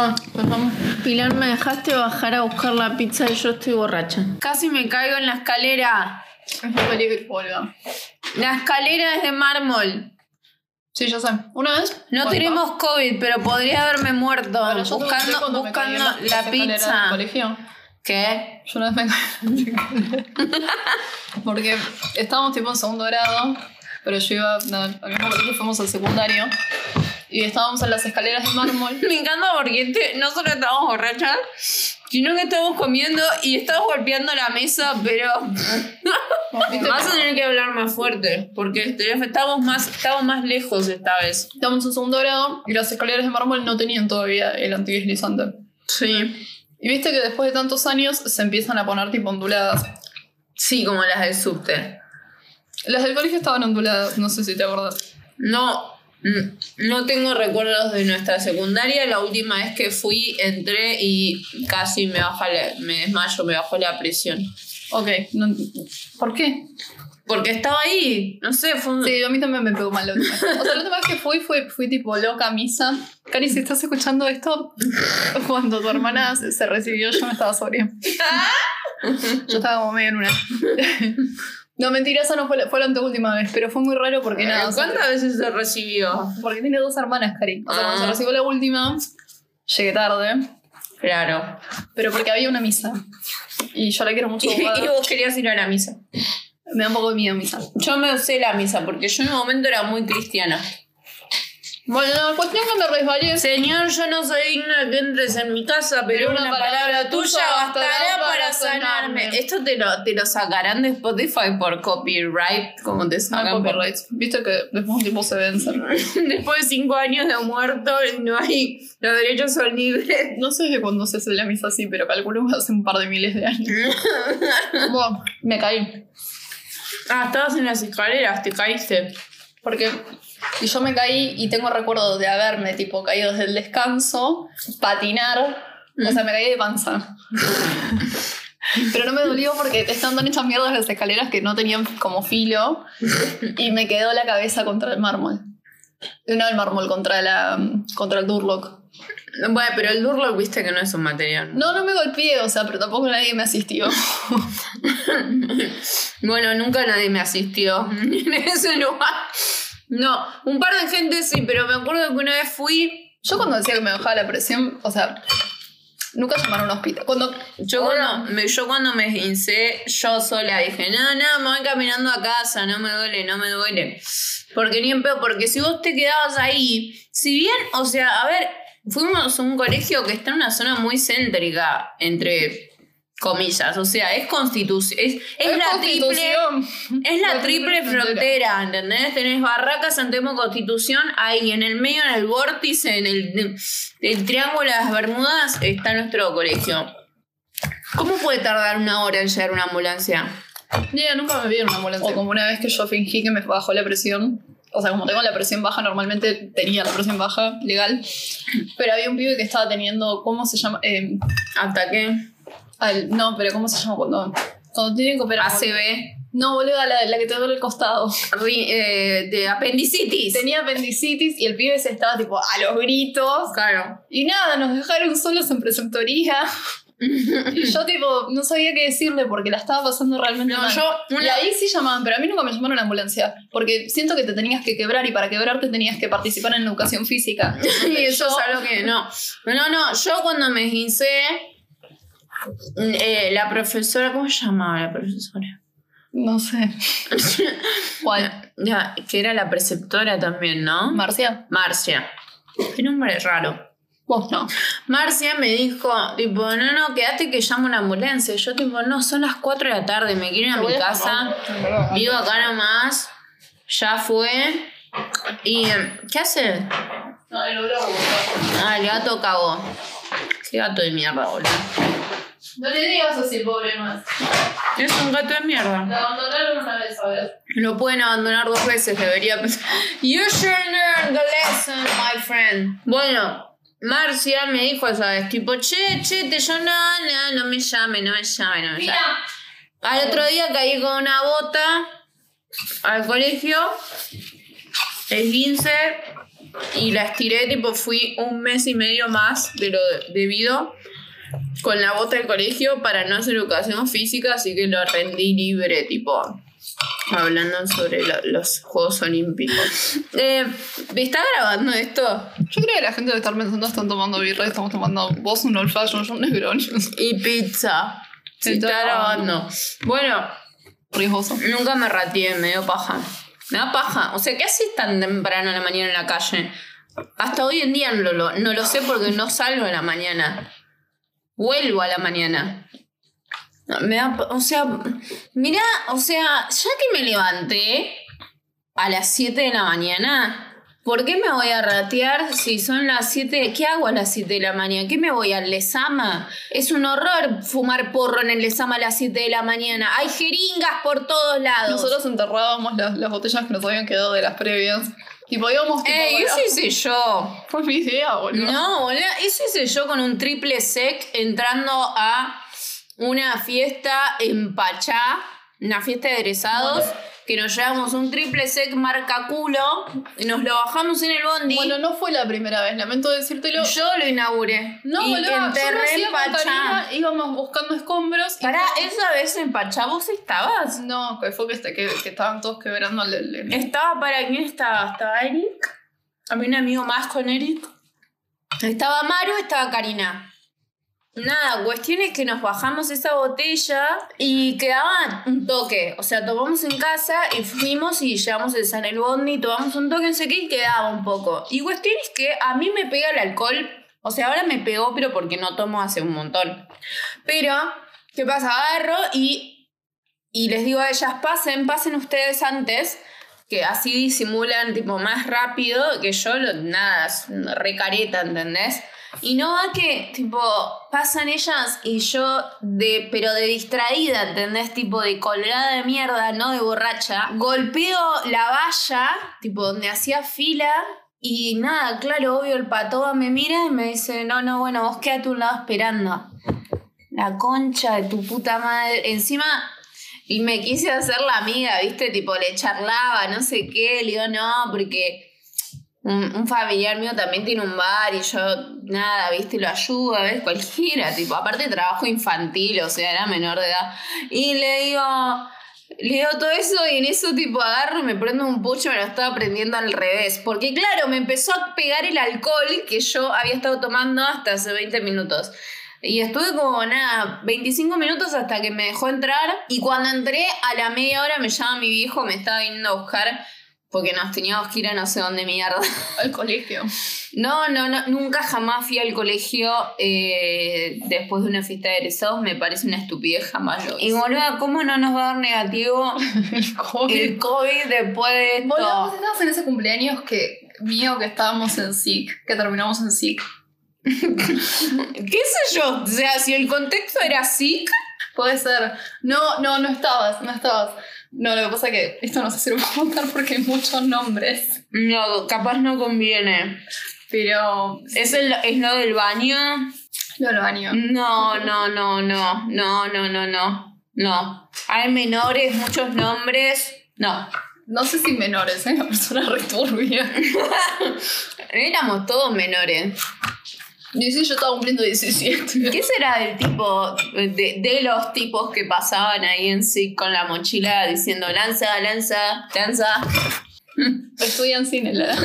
Ah. Pilar, me dejaste bajar a buscar la pizza y yo estoy borracha. Casi me caigo en la escalera. La escalera es de mármol. Sí, ya sé. Una vez. No tenemos COVID, pero podría haberme muerto Bueno, buscando, la pizza. colegio. ¿Qué? Yo una vez me. Porque estábamos tipo en segundo grado, pero yo iba al mismo colegio, fuimos al secundario. Y estábamos en las escaleras de mármol. Me encanta porque este- no solo estamos borrachas, sino que estamos comiendo y estamos golpeando la mesa, pero vas a tener que hablar más fuerte, porque este- estamos más, estamos más lejos esta vez. Estábamos en segundo grado y las escaleras de mármol no tenían todavía el antideslizante. Sí. Y viste que después de tantos años se empiezan a poner tipo onduladas. Sí, como las del subte. Las del colegio estaban onduladas, no sé si te acuerdas. No, no tengo recuerdos de nuestra secundaria. La última vez que fui, entré y casi me baja la- me desmayo, me bajó la presión. Ok, no- ¿por qué? Porque estaba ahí, no sé, fue un... Sí, a mí también me pegó mal la última vez. O sea, la última vez que fui, fui, fui tipo loca a misa. Cari, si estás escuchando esto, cuando tu hermana se se recibió, yo no estaba sobria. Yo estaba como medio en una. No, mentira, esa no fue la, fue la anteúltima vez, pero fue muy raro porque nada. o sea, ¿Cuántas veces se recibió? Porque tiene dos hermanas, Cari. O sea, cuando Ah. se recibió la última, llegué tarde, Claro. pero porque había una misa. Y yo la quiero mucho. Y vos querías ir a la misa. Me da un poco de miedo misa. Yo me usé la misa porque yo en un momento era muy cristiana. Bueno, la cuestión que me resbalé. Señor, yo no soy digna de que entres en mi casa, pero, una, palabra, tuya bastará para sanarme. Esto te lo, te lo sacarán de Spotify por copyright, como te No sacan hay por- copyrights. Viste que después un tiempo se vencen. Después de cinco años de muerto, no hay, los derechos son libres. No sé de cuándo se hace la misa así, pero calculo que hace un par de miles de años. Bueno, me caí. Ah, estabas en las escaleras, te caíste. Porque y yo me caí y tengo recuerdo de haberme tipo caído desde el descanso, patinar. O sea, me caí de panza. Pero no me dolió porque estaban tan hechas mierdas las escaleras que no tenían como filo. Y me quedó la cabeza contra el mármol. No el mármol, contra, la, contra el Durlock. Bueno, pero el Durlock viste que no es un material. No, no me golpeé, o sea, pero tampoco nadie me asistió. Bueno, nunca nadie me asistió en ese lugar. No, un par de gente sí, pero me acuerdo que una vez fui. Yo cuando decía que me bajaba la presión, o sea, nunca llamaron a un hospital. Cuando Yo cuando, me, yo cuando me hincé, yo sola dije, no, no, me voy caminando a casa, no me duele, no me duele. Porque ni en pedo, porque si vos te quedabas ahí, si bien, o sea, a ver, fuimos a un colegio que está en una zona muy céntrica, entre comillas, o sea, es constitución, es, es la triple... Es la La triple triple frontera, ¿entendés? Tenés Barracas, Santelmo, Constitución, ahí en el medio, en el vórtice, en el, el triángulo de las Bermudas, está nuestro colegio. ¿Cómo puede tardar una hora en llegar una ambulancia? Ya, nunca me vi en una ambulancia. O como una vez que yo fingí que me bajó la presión. O sea, como tengo la presión baja, normalmente tenía la presión baja, legal. Pero había un pibe que estaba teniendo, ¿cómo se llama? Eh, ¿Hasta qué? Al- no, pero ¿cómo se llama cuando, cuando tienen que operar? ACB. No, boludo, la, la que te duele el costado. Eh, de apendicitis. Tenía apendicitis y el pibe se estaba tipo a los gritos. Claro. Y nada, nos dejaron solos en preceptoría. y yo tipo, no sabía qué decirle porque la estaba pasando realmente No, mal. yo Y ahí sí llamaban, pero a mí nunca me llamaron a ambulancia. Porque siento que te tenías que quebrar y para quebrarte tenías que participar en la educación física. Y eso Yo- es algo que no. No, no, yo cuando me hincé, eh, la profesora, ¿cómo se llamaba la profesora? No sé. ¿Cuál? Ya, que era la preceptora también, ¿no? ¿Marcia? Marcia. Qué nombre raro. Vos no. Marcia me dijo, tipo, no, no, quédate que llamo una ambulancia. Yo, tipo, no, son las 4 de la tarde, me quiero ir a mi a casa. Vivo acá nomás. Ya fue. ¿Y em, qué hace? No, el olor. Ah, el gato cagó. Qué gato de mierda, boludo. No le digas así, pobre más. Es un gato de mierda. La abandonaron una vez, a ver. Lo pueden abandonar dos veces, debería pensar. You should learn the lesson, my friend. Bueno, Marcia me dijo esa vez, tipo, che, che, te yo no, no, no me llame, no me llame, no me llame. Mira. Al otro día caí con una bota al colegio, el 15, y la estiré, tipo, fui un mes y medio más de lo debido con la bota del colegio para no hacer educación física, así que lo rendí libre, tipo, hablando sobre lo- los Juegos Olímpicos. Eh, ¿Me está grabando esto? Yo creo que la gente debe estar pensando, están tomando birra, estamos tomando vos un old fashion, yo un negroni. Y pizza. Se Está está grabando. Bueno, Riesgoso. nunca me rateé, me dio paja. Me da paja. O sea, ¿qué haces tan temprano en la mañana en la calle? Hasta hoy en día no lo, no lo sé porque no salgo en la mañana. Vuelvo a la mañana. Me da, o sea, mira, o sea, ya que me levanté a las 7 de la mañana, ¿por qué me voy a ratear si son las 7? ¿Qué hago a las 7 de la mañana? ¿Qué me voy al Lesama? Es un horror fumar porro en el Lesama a las 7 de la mañana. Hay jeringas por todos lados. Nosotros enterrábamos las, las botellas que nos habían quedado de las previas. Tipo, íbamos tipo. Ey, eso hice yo. Fue mi idea, boludo. No, boludo, eso hice yo con un triple sec entrando a una fiesta en Pachá, una fiesta de egresados, que nos llevamos un triple sec marca culo, y nos lo bajamos en el bondi. Bueno, no fue la primera vez, lamento decírtelo. yo lo inauguré. no, y boludo, yo enterré en Pachá. Íbamos buscando escombros. y- Pará, esa vez en Pachá vos estabas. No, que fue que, este- que, que estaban todos quebrando el- el- Estaba para quién estaba? ¿Estaba Eric? Había un amigo más con Eric. Estaba Maru, estaba Karina. Nada, cuestión es que nos bajamos esa botella y quedaba un toque. O sea, tomamos en casa y fuimos y llegamos a San El Bondi, tomamos un toque, no sé qué, y quedaba un poco. Y cuestión es que a mí me pega el alcohol. O sea, ahora me pegó, pero porque no tomo hace un montón. Pero, ¿qué pasa? Agarro y, y les digo a ellas, pasen, pasen ustedes antes que así disimulan tipo más rápido que yo, lo, nada, es recareta, ¿entendés? Y no va que, tipo, pasan ellas y yo, de, pero de distraída, ¿entendés? Tipo, de colgada de mierda, no de borracha. Golpeo la valla, tipo, donde hacía fila. Y nada, claro, obvio, el patoba me mira y me dice, no, no, bueno, vos quédate a un lado esperando. La concha de tu puta madre. Encima, y me quise hacer la amiga, ¿viste? Tipo, le charlaba, no sé qué. Le digo, no, porque un, familiar mío también tiene un bar y yo, nada, ¿viste? Lo ayudo, a ver, cualquiera. Tipo, aparte trabajo infantil, o sea, era menor de edad. Y le digo, le digo todo eso y en eso, tipo, agarro, me prendo un pucho, me lo estaba prendiendo al revés. Porque, claro, me empezó a pegar el alcohol que yo había estado tomando hasta hace 20 minutos. Y estuve como nada, 25 minutos hasta que me dejó entrar. Y cuando entré, a la media hora me llama mi viejo, me estaba viniendo a buscar porque nos teníamos que ir a no sé dónde mierda. al colegio. No, no, no, nunca jamás fui al colegio eh, después de una fiesta de egresados. Me parece una estupidez, jamás lo Y boluda, ¿cómo no nos va a dar negativo El COVID. el COVID después de esto? Boludo, vos estabas en ese cumpleaños que mío que estábamos en SIC, que terminamos en SIC. ¿Qué sé yo? O sea, si el contexto era así, puede ser. No, no, no estabas, no estabas. No, lo que pasa es que esto no sé si lo puedo contar porque hay muchos nombres. No, capaz no conviene. Pero. ¿Es, el, es lo del baño? Lo del baño. No, no, no, no, no, no, no, no. No. Hay menores, muchos nombres. No. No sé si menores, ¿eh? Una persona returbia. Éramos todos menores. Y sí, yo estaba cumpliendo 17. ¿Qué será del tipo, de, de los tipos que pasaban ahí en sí con la mochila diciendo lanza, lanza, lanza? Estudian cine, la edad.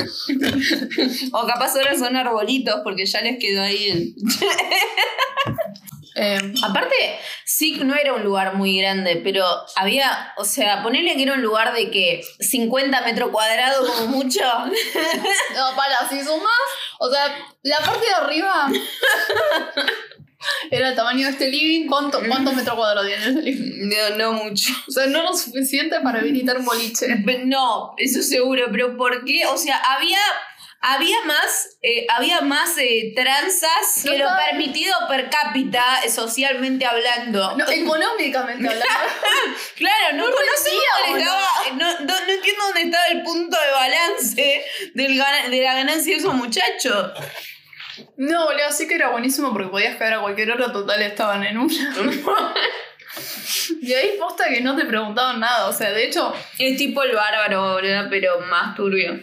O capaz ahora son arbolitos porque ya les quedó ahí. el- Eh, Aparte, SIC no era un lugar muy grande, pero había, o sea, ponerle que era un lugar de que 50 metros cuadrados como mucho. no, para, si sumás, o sea, la parte de arriba era el tamaño de este living. ¿Cuánto, ¿Cuántos metros cuadrados tiene ese living? No, no mucho. O sea, no lo suficiente para habilitar un boliche. No, eso seguro, pero ¿por qué? O sea, había, había más, eh, había más eh, tranzas No que lo permitido per cápita, eh, socialmente hablando. No, económicamente hablando. Claro, no, No conocía conocía, dónde estaba, no, no- entiendo dónde estaba el punto de balance del de la ganancia de esos muchachos. No, boludo, sí que era buenísimo porque podías caer a cualquier hora, total estaban en una. Y ahí posta que no te preguntaban nada, o sea, de hecho, Es tipo el bárbaro, boludo, pero más turbio.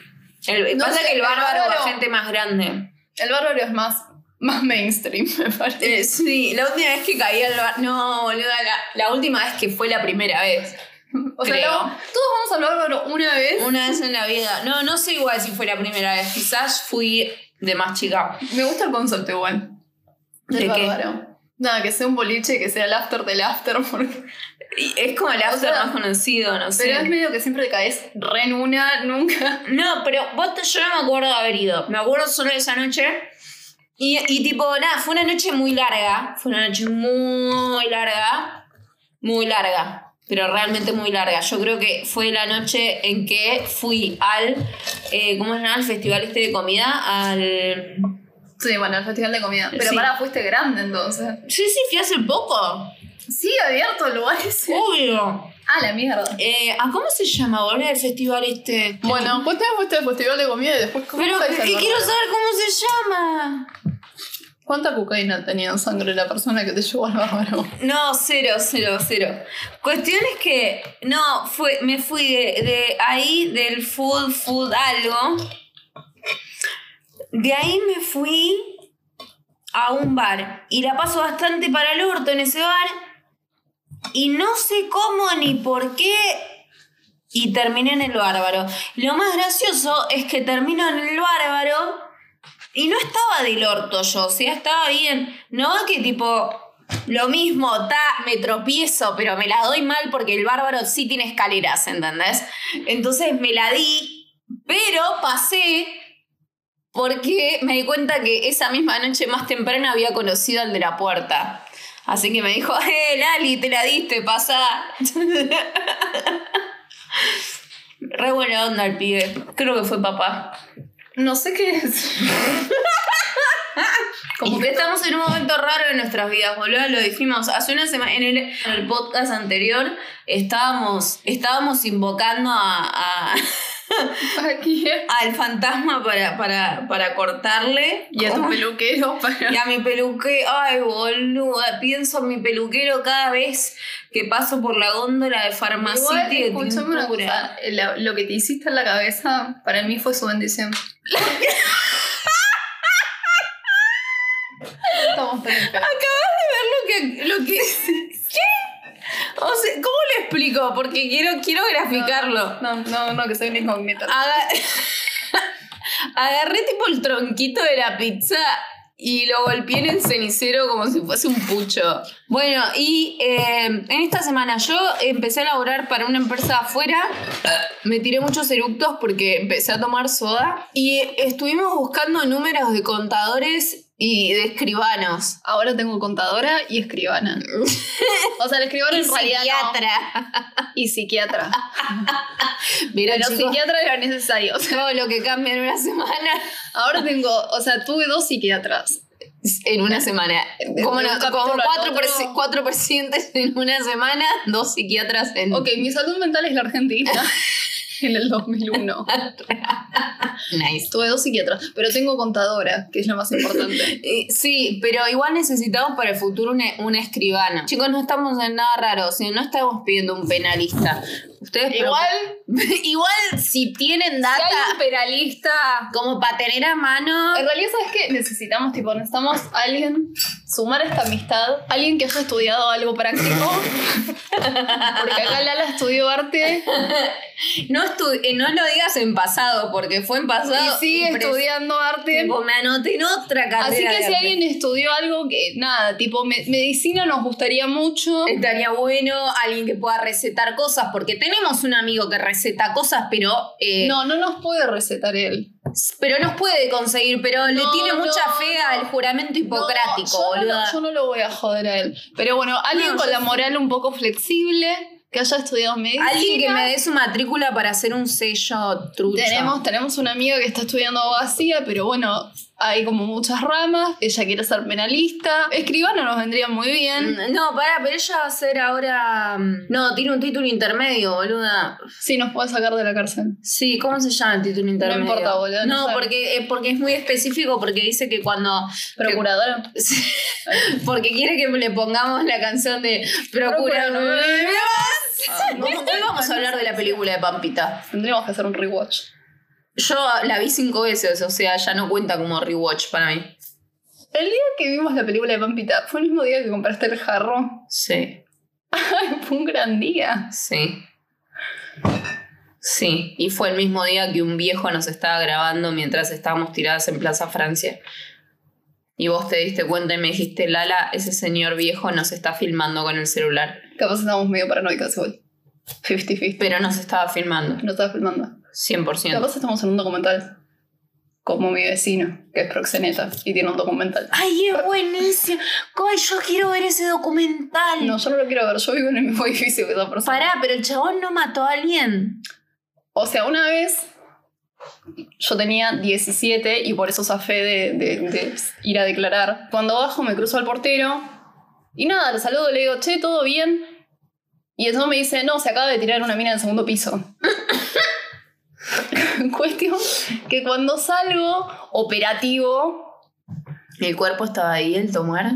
El, No pasa sé, que el el bárbaro va bárbaro- gente más grande. El bárbaro es más, más mainstream, me parece. Eh, sí, la última vez que caí al bar. No, boluda, la, la última vez que fue la primera vez. o sea, creo. no, todos vamos al bárbaro una vez. Una vez en la vida. No, no sé igual si fue la primera vez. Quizás fui de más chica. Me gusta el concepto igual. ¿De Del qué? bárbaro. Nada, que sea un boliche, que sea el after del after, porque... Y Es como el sea, más conocido, no sé. Pero es medio que siempre caes re en una, nunca. No, pero vos te- yo no me acuerdo de haber ido. Me acuerdo solo de esa noche. Y, y tipo, nada, fue una noche muy larga. Fue una noche muy larga. Muy larga. Pero realmente muy larga. Yo creo que fue la noche en que fui al. eh, ¿Cómo se llama? El festival este de comida. Al. Sí, bueno, el festival de comida. Pero Sí. pará, fuiste grande entonces. Sí, sí, fui hace poco. Sigue abierto el lugar ese. Obvio. Ah, la mierda. Eh, ¿A cómo se llama, boludo, el festival este? Bueno, ¿cuántas veces fuiste al festival de comida y después cómo Pero que al quiero saber cómo se llama. ¿Cuánta cocaína tenía en sangre la persona que te llevó al bárbaro? No, cero, cero, cero. Cuestión es que, no, fue, me fui de, de ahí, del food, food algo. De ahí me fui a un bar. Y la paso bastante para el orto en ese bar. Y no sé cómo ni por qué. Y terminé en el bárbaro. Lo más gracioso es que termino en el bárbaro. Y no estaba del orto yo, o sea, estaba bien. No que tipo, lo mismo, ta, me tropiezo, pero me la doy mal porque el bárbaro sí tiene escaleras, ¿entendés? Entonces me la di, pero pasé porque me di cuenta que esa misma noche más temprana había conocido al de la puerta. Así que me dijo, eh, Lali, te la diste, pasa. Re buena onda el pibe. Creo que fue papá. No sé qué es. Como que estamos en un momento raro de nuestras vidas, boludo. Lo dijimos hace una semana en el, en el podcast anterior. Estábamos, estábamos invocando a. al fantasma para, para, para cortarle. Y a tu peluquero para. Y a mi peluquero. Ay, boluda. Pienso en mi peluquero cada vez que paso por la góndola de escúchame una cosa. Lo, lo que te hiciste en la cabeza, para mí fue su bendición. Estamos tan en pedo. lo que, lo que. ¿Qué? O sea, ¿cómo Porque quiero, quiero graficarlo. No, no, no, que soy una incógnita. Aga- Agarré tipo el tronquito de la pizza y lo golpeé en el cenicero como si fuese un pucho. Bueno, y eh, en esta semana yo empecé a laborar para una empresa afuera. Me tiré muchos eructos porque empecé a tomar soda. Y estuvimos buscando números de contadores y de escribanos. Ahora tengo contadora y escribana. O sea, la escribana Y en realidad no. psiquiatra. Y psiquiatra. Mira, Pero chicos, psiquiatra era necesario. O sea, todo lo que cambia en una semana. ahora tengo, o sea, tuve dos psiquiatras. En una semana. Como, no- como cuatro, presi- cuatro pacientes en una semana, dos psiquiatras en. Ok, mi salud mental es la Argentina. En el 2001. Nice. Tuve dos psiquiatras, pero tengo contadora, que es lo más importante. Sí, pero igual necesitamos para el futuro un, un escribano. Chicos, no estamos en nada raro, o sea, no estamos pidiendo un penalista. Ustedes Igual, igual si tienen si data hay un penalista. como para tener a mano. En realidad, ¿sabes qué? Necesitamos, tipo, necesitamos alguien, sumar esta amistad, alguien que haya estudiado algo práctico. Porque acá Lala estudió arte No, estu- eh, no lo digas en pasado, porque fue en pasado. y sigue estudiando arte. Tipo, me anoté en otra carrera. Así que si alguien estudió algo que, nada, tipo, me- medicina nos gustaría mucho. Estaría bueno alguien que pueda recetar cosas, porque tenemos un amigo que receta cosas, pero, eh, No, no nos puede recetar él. pero nos puede conseguir, pero le tiene mucha no, fe al juramento hipocrático, yo, no, boluda. lo- yo no lo voy a joder a él. Pero bueno, alguien con la sí. moral un poco flexible, que haya estudiado medicina. Alguien que me dé su matrícula para hacer un sello trucho. Tenemos, tenemos una amiga que está estudiando abogacía, pero bueno, hay como muchas ramas. Ella quiere ser penalista. Escribano nos vendría muy bien. Mm, No, pará, pero ella va a ser ahora. mm, No, tiene un título intermedio, boluda. Sí, nos puede sacar de la cárcel. Sí, ¿cómo se llama el título intermedio? importa, boludo, no No, porque, eh, porque es muy específico, porque dice que cuando. Procuradora. Porque quiere que le pongamos la canción de Procura. Procura- Ah, no, Hoy vamos a hablar de la película de Pampita. Tendríamos que hacer un rewatch. Yo la vi cinco veces, o sea, ya no cuenta como rewatch para mí. El día que vimos la película de Pampita, ¿fue el mismo día que compraste el jarro? Sí, Ay, fue un gran día. sí. Sí, y fue el mismo día que un viejo nos estaba grabando mientras estábamos tiradas en Plaza Francia. Y vos te diste cuenta y me dijiste, Lala, ese señor viejo nos está filmando con el celular. Capaz estábamos medio paranoicas igual. 50-50. Pero nos estaba filmando, No estaba filmando. 100%. Capaz estamos en un documental. Como mi vecino, que es proxeneta y tiene un documental. Ay, es buenísimo. Ay, yo quiero ver ese documental. No, yo no lo quiero ver. Yo vivo en el mismo edificio que esa persona. Pará, pero el chabón no mató a alguien. O sea, una vez yo tenía 17 y por eso zafé de, de- de ir a declarar. Cuando bajo me cruzo al portero y nada, le saludo, le digo, che, ¿todo bien? Y entonces me dice, no, se acaba de tirar una mina del segundo piso. Cuestión que cuando salgo operativo, El cuerpo estaba ahí, el tomar.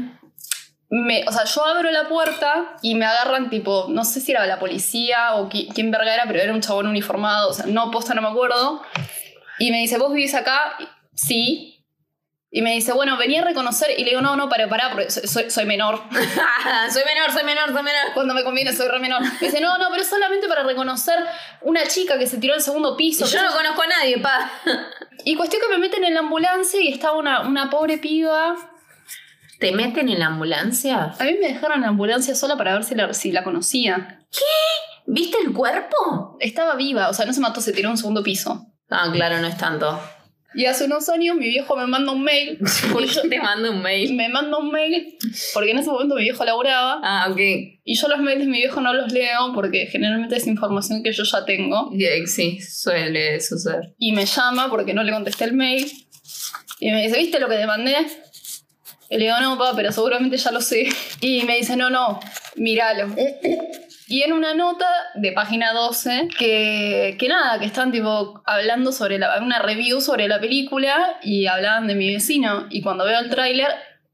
me, o sea, yo abro la puerta y me agarran tipo, no sé si era la policía o qui- quién verga era, pero era un chabón uniformado, o sea, no, posta no me acuerdo. Y me dice, ¿vos vivís acá? Sí. Y me dice, bueno, venía a reconocer. Y le digo, no, no, para, pará, porque soy, soy- soy menor. soy menor, soy menor, soy menor. Cuando me conviene soy re menor. Me dice, no, no, pero solamente para reconocer una chica que se tiró al segundo piso. Yo no conozco a nadie, pa. Y cuestión que me meten en la ambulancia y estaba una, una pobre piba. ¿Te meten en la ambulancia? A mí me dejaron en la ambulancia sola para ver si la, si la conocía. ¿Viste el cuerpo? Estaba viva, o sea, no se mató, se tiró a un segundo piso. Ah, claro, no es tanto. Y hace unos años mi viejo me manda un mail. ¿Por y yo- qué te mando un mail? me manda un mail porque en ese momento mi viejo laburaba Ah, ok. y yo los mails de mi viejo no los leo porque generalmente es información que yo ya tengo Yeah, Sí, suele suceder. y me llama porque no le contesté el mail y me dice, ¿viste lo que te mandé? Y le digo, no, papá, pero seguramente ya lo sé. Y me dice, no, no, míralo. Y en una nota de página 12, que, que nada, que están tipo hablando sobre la, una review sobre la película y hablaban de mi vecino. Y cuando veo el tráiler,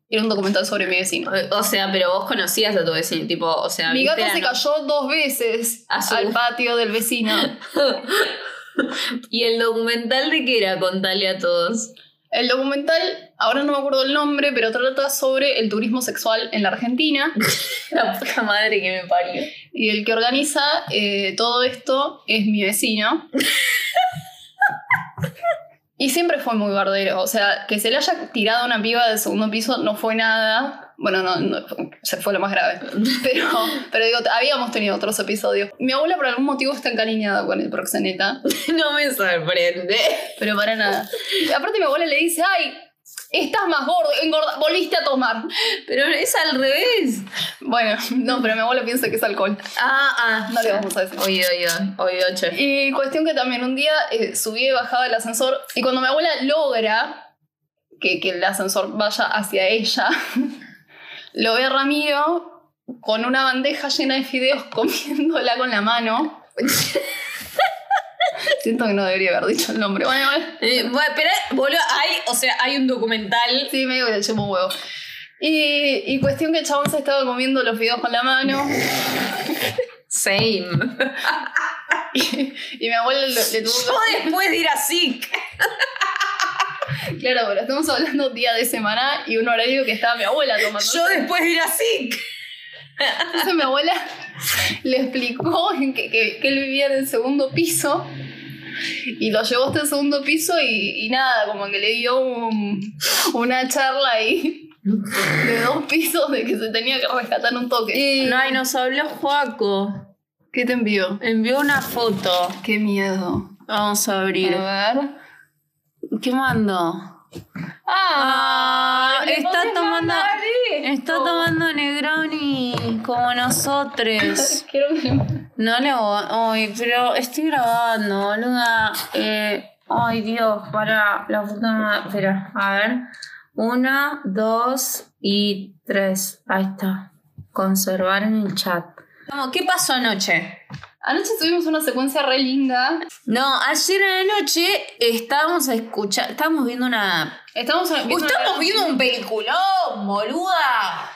era un documental sobre mi vecino. O sea, pero vos conocías a tu vecino, tipo, o sea, Mi ¿viste gato se cayó dos veces su- al patio del vecino. ¿Y el documental de qué era? Contale a todos. El documental, ahora no me acuerdo el nombre, pero trata sobre el turismo sexual en la Argentina. La puta madre que me parió. Y el que organiza eh, todo esto es mi vecino. Y siempre fue muy bardero. O sea, que se le haya tirado a una piba del segundo piso no fue nada. Bueno, no, no se fue lo más grave. Pero, pero digo, habíamos tenido otros episodios. Mi abuela por algún motivo está encariñada con el proxeneta. No me sorprende. Pero para nada. Aparte mi abuela le dice, ay, estás más gordo, engorda, volviste a tomar. Pero es al revés. Bueno, no, pero mi abuela piensa que es alcohol. Ah, ah. No le vamos a decir. Oído, oído, oído, che. Y cuestión que también un día eh, subí y bajaba el ascensor y cuando mi abuela logra que, que el ascensor vaya hacia ella, lo ve a Ramiro con una bandeja llena de fideos comiéndola con la mano. Siento que no debería haber dicho el nombre. Bueno, bueno. Eh, bueno, pero, boludo, hay, o sea, hay un documental. Sí, medio que le echemos huevo. Y, y cuestión que el chabón se estaba comiendo los fideos con la mano Same. y, y mi abuela le, le tuvo Yo después de ir a SIC. Claro, pero estamos hablando día de semana y un horario que estaba mi abuela tomando. Yo después de ir a SIC. Entonces mi abuela le explicó que, que- que él vivía en el segundo piso y lo llevó hasta el segundo piso y, y nada, como que le dio un- una charla ahí de dos pisos de que se tenía que rescatar un toque. No, y nos habló Joaco. ¿Qué te envió? Envió una foto. Qué miedo. Vamos a abrir. A ver. ¿Qué mandó? Ah, ¿le está tomando, está tomando Negroni como nosotros. No le voy. Ay, pero estoy grabando, boluda. Eh, ay, Dios, para la puta madre. Espera, a ver. Una, dos y tres. Ahí está. Conservar en el chat. ¿Qué pasó anoche? Anoche tuvimos una secuencia re linda. No, ayer a la noche estábamos escuchando. Estábamos viendo una. Estamos viendo, Estamos viendo un peliculón, boluda.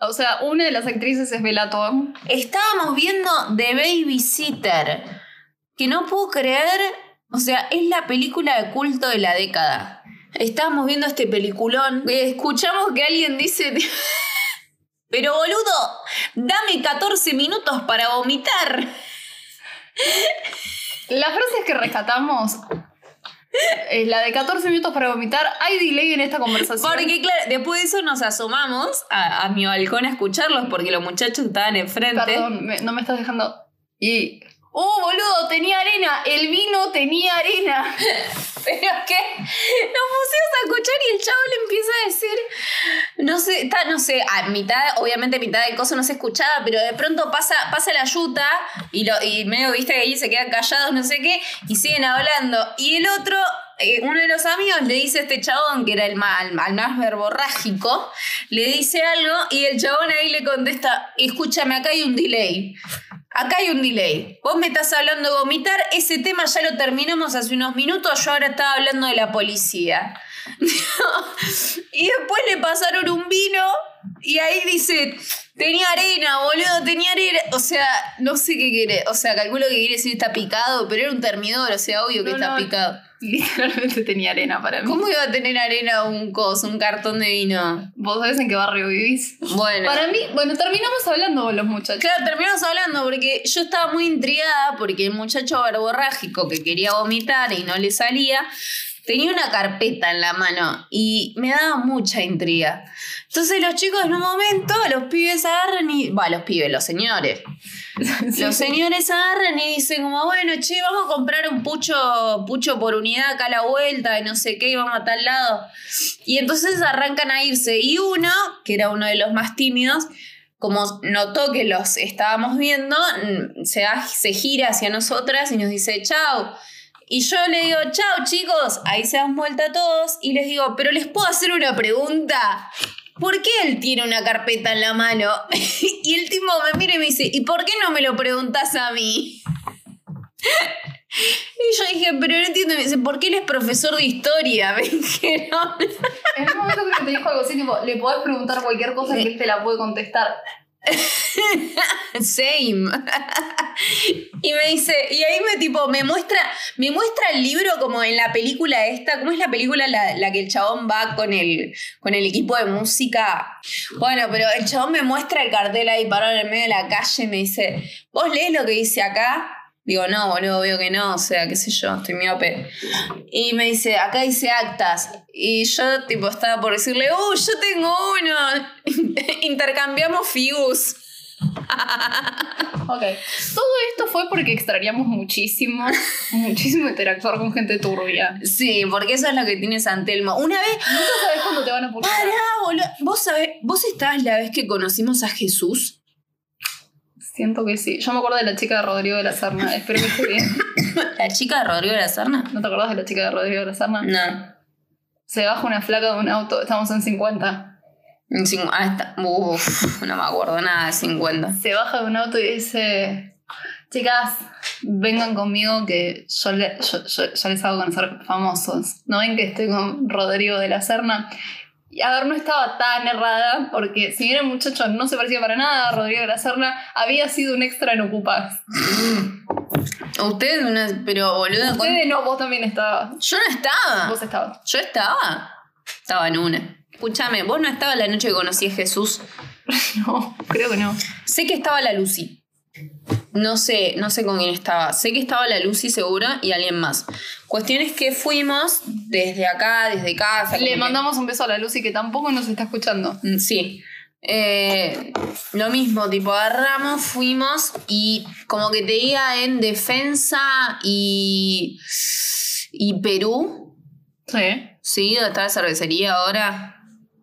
O sea, una de las actrices es Bellator. Estábamos viendo The Babysitter. Que no puedo creer O sea, es la película de culto de la década. Estábamos viendo este peliculón. y Escuchamos que alguien dice. Pero boludo, dame 14 minutos para vomitar. Las frases que rescatamos es la de 14 minutos para vomitar. Hay delay en esta conversación. Porque, claro, después de eso nos asomamos a, a mi balcón a escucharlos porque los muchachos estaban enfrente. Perdón, me- no me estás dejando. Y. ¡Oh, boludo! Tenía arena. El vino tenía arena. Pero que nos pusimos a escuchar y el chavo le empieza a decir, no sé, está, no sé, a mitad, obviamente mitad del coso no se escuchaba, pero de pronto pasa, pasa la yuta y, lo, y medio viste que ahí se quedan callados, no sé qué, y siguen hablando. Y el otro, eh, uno de los amigos le dice a este chabón, que era el más, el más verborrágico, le dice algo y el chabón ahí le contesta, escúchame, acá hay un delay. Acá hay un delay. Vos me estás hablando de vomitar, ese tema ya lo terminamos hace unos minutos, yo ahora estaba hablando de la policía. y después le pasaron un vino y ahí dice, tenía arena, boludo, tenía arena. O sea, no sé qué quiere. O sea, calculo que quiere decir está picado, pero era un termidor, o sea, obvio que está no. picado. Literalmente tenía arena para mí. ¿Cómo iba a tener arena un coso, un cartón de vino? ¿Vos sabés en qué barrio vivís? Bueno. Para mí, bueno, terminamos hablando los muchachos. Claro, terminamos hablando porque yo estaba muy intrigada porque el muchacho verborrágico que quería vomitar y no le salía, tenía una carpeta en la mano y me daba mucha intriga. Entonces los chicos en un momento, los pibes agarran y... Va, los pibes, los señores. Los señores agarran y dicen como, bueno, che, vamos a comprar un pucho, pucho por unidad acá a la vuelta y no sé qué, y vamos a tal lado. Y entonces arrancan a irse. Y uno, que era uno de los más tímidos, como notó que los estábamos viendo, mm, se, se gira hacia nosotras y nos dice, chao. Y yo le digo, chao chicos, ahí se dan vuelta todos y les digo, pero les puedo hacer una pregunta. ¿Por qué él tiene una carpeta en la mano? y el tipo me mira y me dice, ¿y por qué no me lo preguntas a mí? y yo dije, pero no entiendo. Me dice, ¿por qué él es profesor de historia? Me dijeron. En un momento creo que te dijo algo así, tipo, le podés preguntar cualquier cosa que él te la puede contestar. Same. y me dice, y ahí me tipo, me muestra, me muestra el libro como en la película esta, ¿cómo es la película la, la que el chabón va con el, con el equipo de música? Bueno, pero el chabón me muestra el cartel ahí parado en el medio de la calle y me dice, ¿vos lees lo que dice acá? Digo, no, boludo, obvio que no, o sea, qué sé yo, estoy miope. Y me dice, acá dice actas. Y yo, tipo, estaba por decirle, uh, yo tengo uno. Intercambiamos figus. Ok. Todo esto fue porque extrañamos muchísimo, muchísimo interactuar con gente turbia. Sí, porque eso es lo que tiene San Telmo. Una vez, Nunca sabes cuándo te van a publicar. pará, boludo. ¿Vos sabés, vos estabas la vez que conocimos a Jesús? Siento que sí. Yo me acuerdo de la chica de Rodrigo de la Serna. Espero que esté bien. ¿La chica de Rodrigo de la Serna? ¿No te acordás de la chica de Rodrigo de la Serna? No. Se baja una flaca de un auto. Estamos en 50. En cincu- ah, está- uf, no me acuerdo nada de 50. Se baja de un auto y dice: Chicas, vengan conmigo que yo, le- yo, yo- yo les hago conocer famosos. ¿No ven que estoy con Rodrigo de la Serna? Y a ver, no estaba tan errada, porque si bien el muchacho no se parecía para nada a Rodrigo de la Serna, había sido un extra en Ocupas. Ustedes, una, pero boludo, ¿cuándo- Ustedes no, vos también estabas. yo no estaba. Vos estabas. Yo estaba. Estaba en una. Escúchame, vos no estabas la noche que conocí a Jesús. No, creo que no. Sé que estaba la Lucy. No sé, no sé con quién estaba. Sé que estaba la Lucy seguro y alguien más. Cuestión es que fuimos desde acá, desde casa. Le que- mandamos un beso a la Lucy que tampoco nos está escuchando. Mm, Sí. Eh, lo mismo, tipo, agarramos, fuimos y como que te diga en defensa y. y Perú. Sí. Sí, ¿dónde está la cervecería ahora?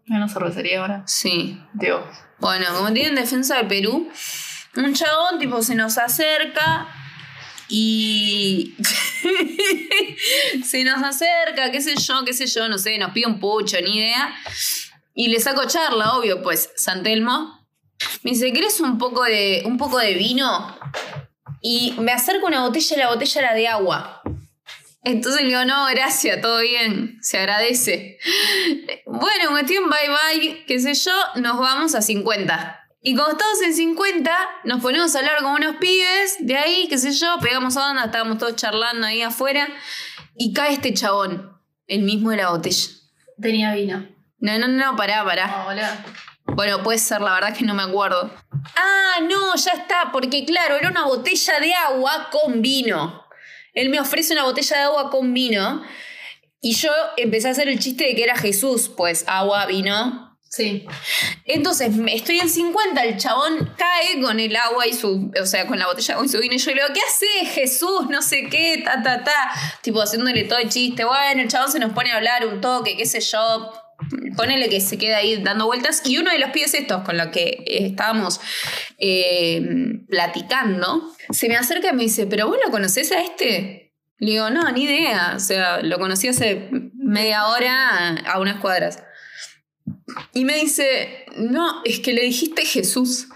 Una cervecería ahora. Sí. Dios. Bueno, como tienen defensa de Perú, un chabón tipo se nos acerca y se nos acerca, qué sé yo, qué sé yo, no sé, nos pide un pucho, ni idea. Y le saco charla, obvio, pues, San Telmo. Me dice, ¿querés un poco de, un poco de vino? Y me acerco una botella y la botella era de agua. Entonces le digo, no, gracias, todo bien, se agradece. Bueno, cuestión, bye bye, qué sé yo, nos vamos a 50. Y como estamos en 50, nos ponemos a hablar con unos pibes de ahí, qué sé yo, pegamos onda, estábamos todos charlando ahí afuera. Y cae este chabón, el mismo de la botella. Tenía vino. No, no, no, pará, pará. Boludo. Bueno, puede ser, la verdad es que no me acuerdo. Ah, no, ya está, porque claro, era una botella de agua con vino. Él me ofrece una botella de agua con vino y yo empecé a hacer el chiste de que era Jesús, pues agua, vino. Entonces, estoy en 50, el chabón cae con el agua y su, o sea, con la botella y su vino y yo le digo, ¿qué haces, Jesús? No sé qué, ta, ta, ta. Tipo, haciéndole todo el chiste. Bueno, el chabón se nos pone a hablar un toque, qué sé yo. Ponele que se queda ahí dando vueltas. Y uno de los pibes estos con los que eh, estábamos eh, platicando, se me acerca y me dice, ¿pero vos lo conocés a este? Le digo, no, ni idea. O sea, lo conocí hace media hora a unas cuadras. Y me dice, no, es que le dijiste Jesús.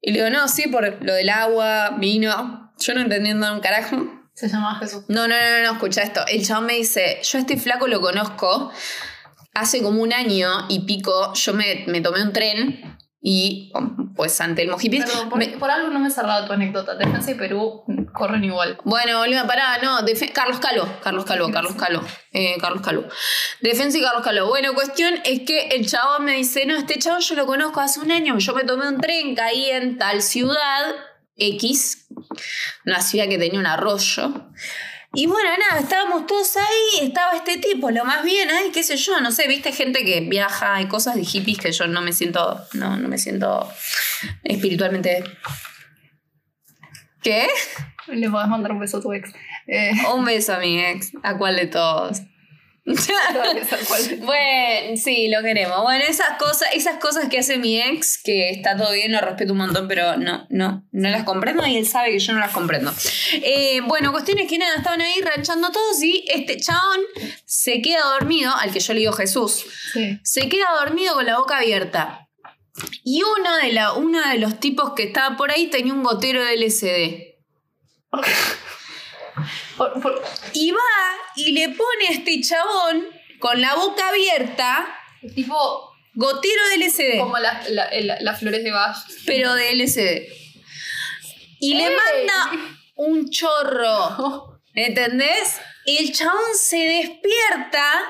Y le digo, no, sí, por lo del agua, vino. Yo no entendiendo un carajo. Se llamaba Jesús. No, no, no, no, escucha esto. El chabón me dice, yo a este flaco lo conozco. Hace como un año y pico, yo me, me tomé un tren y pues ante el Mojipis... Perdón, por, me- por algo no me he cerrado tu anécdota. Defensa y Perú corren igual. Bueno, boludo, pará, no, Carlos Calvo, Carlos Calvo, Carlos Calvo, eh, Carlos Calvo. Defensa y Carlos Calvo. Bueno, cuestión es que el chabón me dice, no, este chabón yo lo conozco hace un año, yo me tomé un tren, caí en tal ciudad, X, una ciudad que tenía un arroyo. Y bueno, nada, estábamos todos ahí, estaba este tipo, lo más bien, ay, qué sé yo, no sé, viste gente que viaja y cosas de hippies que yo no me siento, no, no me siento espiritualmente... ¿Qué? Le podés mandar un beso a tu ex. Eh, Un beso a mi ex. ¿A cuál de todos? bueno, sí, lo queremos. Bueno, esas cosas, esas cosas que hace mi ex, que está todo bien, lo respeto un montón, pero no, no, no las comprendo y él sabe que yo no las comprendo. Eh, bueno, cuestiones que nada, estaban ahí ranchando todos y este chabón se queda dormido, al que yo le digo Jesús, sí. se queda dormido con la boca abierta. Y uno de, la, uno de los tipos que estaba por ahí tenía un gotero de LCD. Por- por- Y va y le pone a este chabón con la boca abierta tipo, gotero de LCD, como las la- la- flores de Bach. pero de LCD. Y le manda un chorro, ¿entendés? El chabón se despierta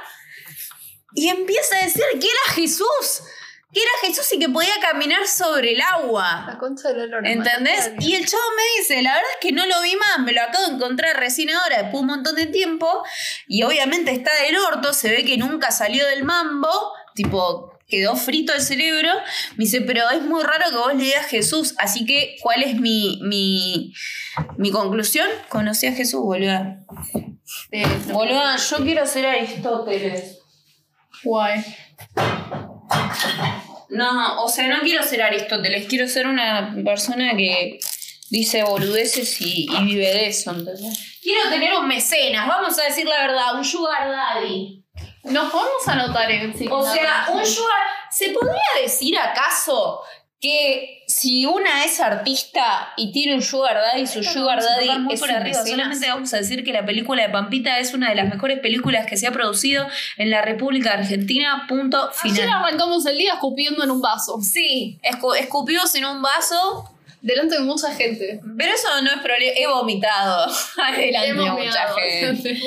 y empieza a decir que era Jesús, que era Jesús y que podía caminar sobre el agua. La concha del olor. ¿Entendés? Y el chavo me dice, la verdad es que no lo vi más, me lo acabo de encontrar recién ahora, después de un montón de tiempo, y obviamente está del orto, se ve que nunca salió del mambo, tipo, quedó frito el cerebro. Me dice, pero es muy raro que vos le digas Jesús, así que, ¿cuál es mi, mi, mi conclusión? Conocí a Jesús, boluda. Eh, Boluda, yo quiero ser Aristóteles. guay. No, o sea, no quiero ser Aristóteles, quiero ser una persona que dice boludeces y, y vive de eso, ¿entendés? Quiero tener un mecenas, vamos a decir la verdad, un sugar daddy. Nos podemos anotar en sí. O sea, un sugar... ¿Se podría decir acaso que si una es artista y tiene un sugar daddy, su sugar daddy es por arriba, solamente vamos a decir que la película de Pampita es una de las mejores películas que se ha producido en la República Argentina, punto Ayer final. arrancamos el día escupiendo en un vaso. Sí, escu- escupimos en un vaso Delante de mucha gente. Pero eso no es problema. He vomitado. Adelante, Hemos mucha gente.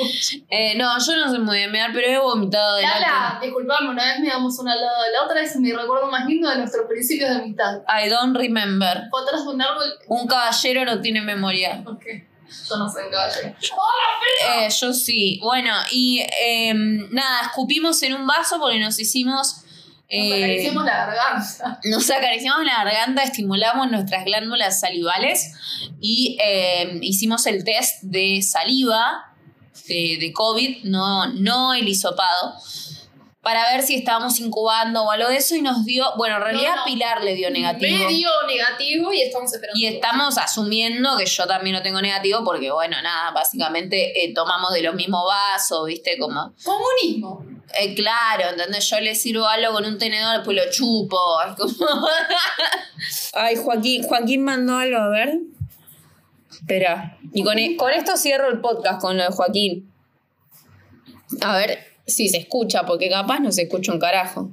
Eh, no, yo no sé muy bien mear, pero he vomitado delante. Lala, disculpame, una vez me damos una al lado de la otra, es mi recuerdo más lindo de nuestros principios de amistad. I don't remember. Atrás de un árbol. Un caballero no tiene memoria. Ok. Yo no sé en calle. Eh, yo sí. Bueno, y eh, nada, escupimos en un vaso porque nos hicimos. Nos eh, acariciamos la garganta. nos acariciamos la garganta, estimulamos nuestras glándulas salivales y eh, hicimos el test de saliva de, de COVID, no, no el hisopado, para ver si estábamos incubando o algo de eso y nos dio, bueno, en realidad No, no. Pilar le dio negativo. Medio negativo y estamos esperando. Y estamos asumiendo que yo también lo tengo negativo porque, bueno, nada, básicamente eh, tomamos de los mismos vasos, ¿viste? Como, Comunismo. eh, claro, ¿entendés? Yo le sirvo algo con un tenedor, después lo chupo. es como- Ay, Joaquín, Joaquín mandó algo, a ver. Espera. Y con, e- con esto cierro el podcast con lo de Joaquín. A ver si se escucha, porque capaz no se escucha un carajo.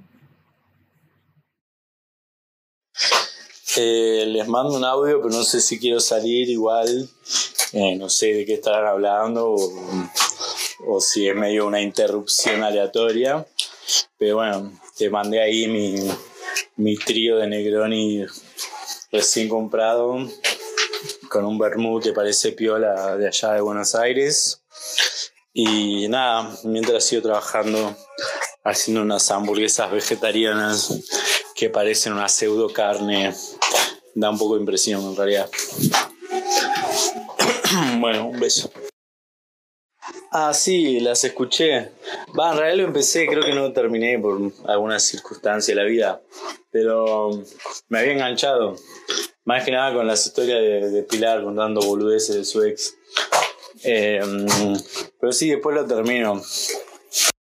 Eh, les mando un audio, pero no sé si quiero salir igual. Eh, no sé de qué estarán hablando o, si es medio una interrupción aleatoria. Pero bueno, te mandé ahí mi, mi trío de Negroni recién comprado con un vermouth que parece piola de allá de Buenos Aires. Y nada, mientras sigo trabajando haciendo unas hamburguesas vegetarianas que parecen una pseudo carne, da un poco de impresión en realidad. bueno, un beso. Ah, sí, las escuché. Va, en realidad lo empecé, creo que no terminé por alguna circunstancia de la vida, pero me había enganchado. Más que nada con las historias de, de Pilar contando boludeces de su ex. Eh, pero sí, después lo termino.